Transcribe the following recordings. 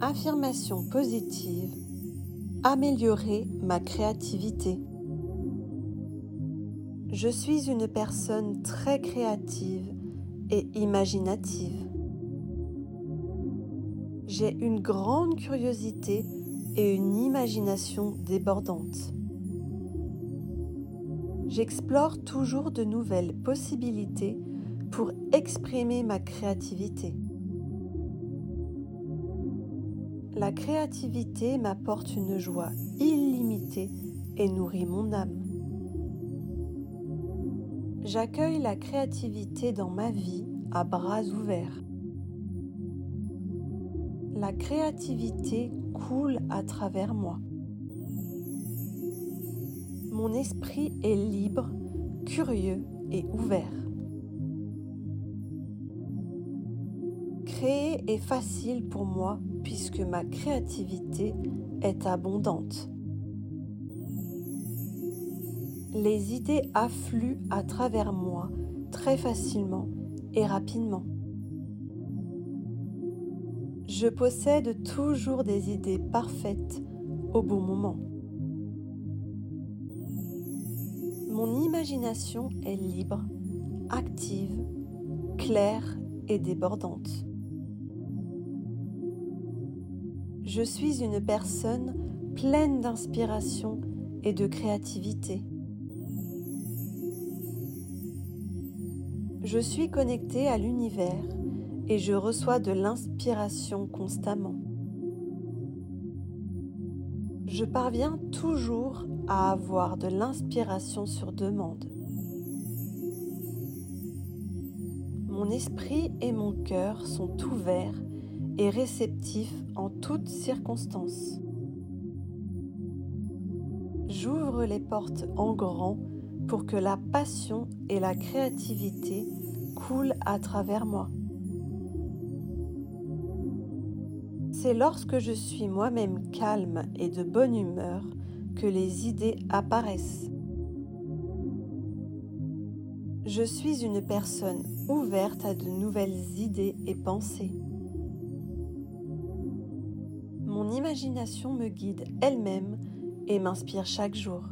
Affirmation positive. Améliorer ma créativité. Je suis une personne très créative et imaginative. J'ai une grande curiosité et une imagination débordante. J'explore toujours de nouvelles possibilités pour exprimer ma créativité. La créativité m'apporte une joie illimitée et nourrit mon âme. J'accueille la créativité dans ma vie à bras ouverts. La créativité coule à travers moi. Mon esprit est libre, curieux et ouvert. Créer est facile pour moi puisque ma créativité est abondante. Les idées affluent à travers moi très facilement et rapidement. Je possède toujours des idées parfaites au bon moment. Mon imagination est libre, active, claire et débordante. Je suis une personne pleine d'inspiration et de créativité. Je suis connectée à l'univers et je reçois de l'inspiration constamment. Je parviens toujours à avoir de l'inspiration sur demande. Mon esprit et mon cœur sont ouverts et réceptif en toutes circonstances. J'ouvre les portes en grand pour que la passion et la créativité coulent à travers moi. C'est lorsque je suis moi-même calme et de bonne humeur que les idées apparaissent. Je suis une personne ouverte à de nouvelles idées et pensées. Imagination me guide elle-même et m'inspire chaque jour.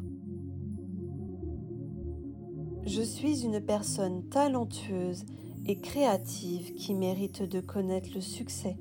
Je suis une personne talentueuse et créative qui mérite de connaître le succès.